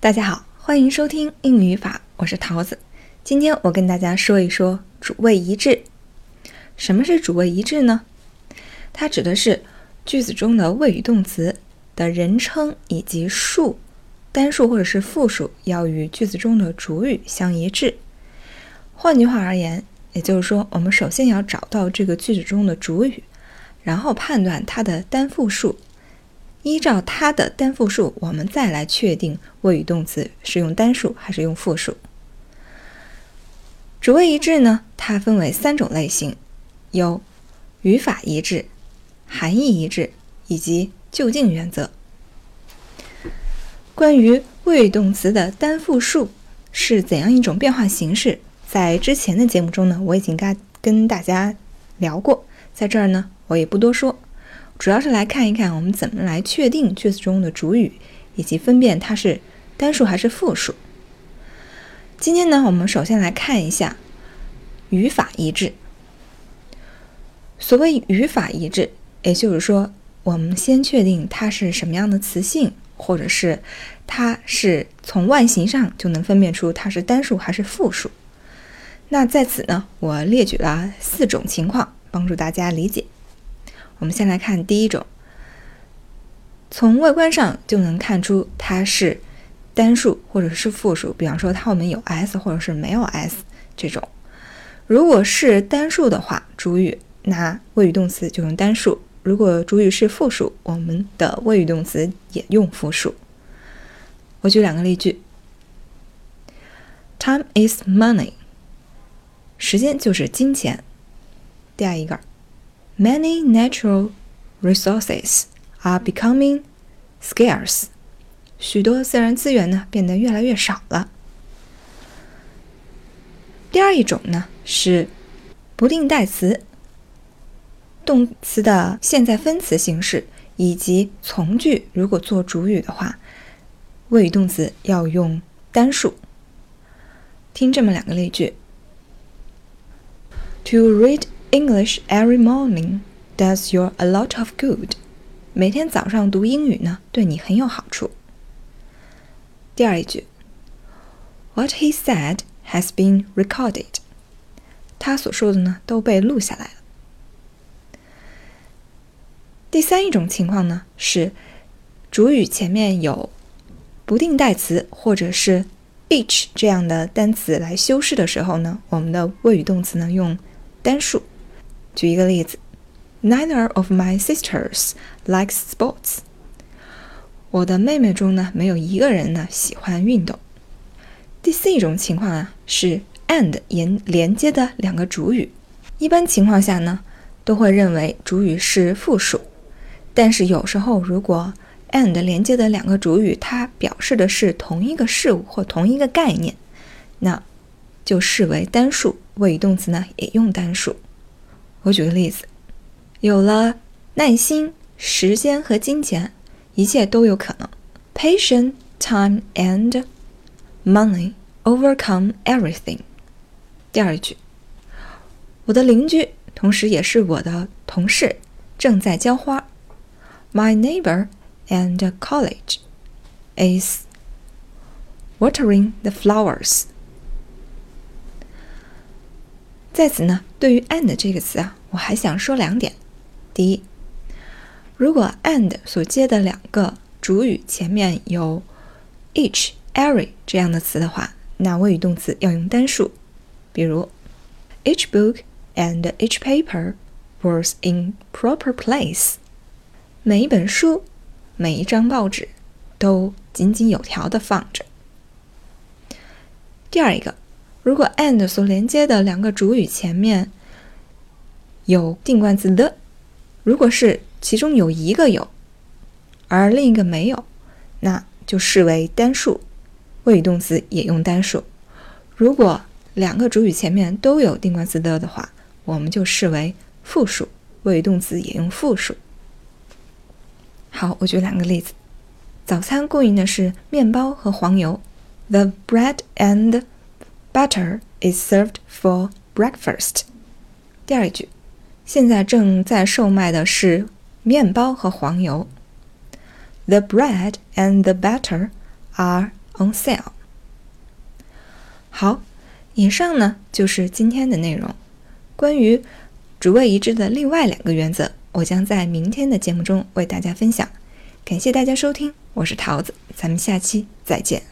大家好，欢迎收听英语语法，我是桃子。今天我跟大家说一说主谓一致。什么是主谓一致呢？它指的是句子中的谓语动词的人称以及数，单数或者是复数要与句子中的主语相一致。换句话而言，也就是说，我们首先要找到这个句子中的主语，然后判断它的单复数。依照它的单复数，我们再来确定谓语动词是用单数还是用复数。主谓一致呢，它分为三种类型，有语法一致、含义一致以及就近原则。关于谓语动词的单复数是怎样一种变化形式，在之前的节目中呢，我已经跟跟大家聊过，在这儿呢，我也不多说。主要是来看一看我们怎么来确定句子中的主语，以及分辨它是单数还是复数。今天呢，我们首先来看一下语法一致。所谓语法一致，也就是说，我们先确定它是什么样的词性，或者是它是从外形上就能分辨出它是单数还是复数。那在此呢，我列举了四种情况，帮助大家理解。我们先来看第一种，从外观上就能看出它是单数或者是复数。比方说，它后面有 s 或者是没有 s 这种。如果是单数的话，主语那谓语动词就用单数；如果主语是复数，我们的谓语动词也用复数。我举两个例句：Time is money，时间就是金钱。第二一个。Many natural resources are becoming scarce。许多自然资源呢变得越来越少了。第二一种呢是不定代词，动词的现在分词形式以及从句，如果做主语的话，谓语动词要用单数。听这么两个例句：To read。English every morning does you a lot of good。每天早上读英语呢，对你很有好处。第二一句，What he said has been recorded。他所说的呢，都被录下来了。第三一种情况呢，是主语前面有不定代词或者是 each 这样的单词来修饰的时候呢，我们的谓语动词呢用单数。举一个例子，Neither of my sisters likes sports。我的妹妹中呢，没有一个人呢喜欢运动。第四种情况啊，是 and 连连接的两个主语。一般情况下呢，都会认为主语是复数。但是有时候，如果 and 连接的两个主语，它表示的是同一个事物或同一个概念，那就视为单数。谓语动词呢，也用单数。我举个例子，有了耐心、时间和金钱，一切都有可能。Patience, time, and money overcome everything。第二句，我的邻居，同时也是我的同事，正在浇花。My neighbor and college is watering the flowers。在此呢，对于 and 这个词啊，我还想说两点。第一，如果 and 所接的两个主语前面有 each、every 这样的词的话，那谓语动词要用单数。比如，each book and each paper was in proper place。每一本书、每一张报纸都井井有条的放着。第二一个。如果 and 所连接的两个主语前面有定冠词的，如果是其中有一个有，而另一个没有，那就视为单数，谓语动词也用单数。如果两个主语前面都有定冠词的的话，我们就视为复数，谓语动词也用复数。好，我举两个例子：早餐供应的是面包和黄油，the bread and Butter is served for breakfast。第二句，现在正在售卖的是面包和黄油。The bread and the butter are on sale。好，以上呢就是今天的内容。关于主谓一致的另外两个原则，我将在明天的节目中为大家分享。感谢大家收听，我是桃子，咱们下期再见。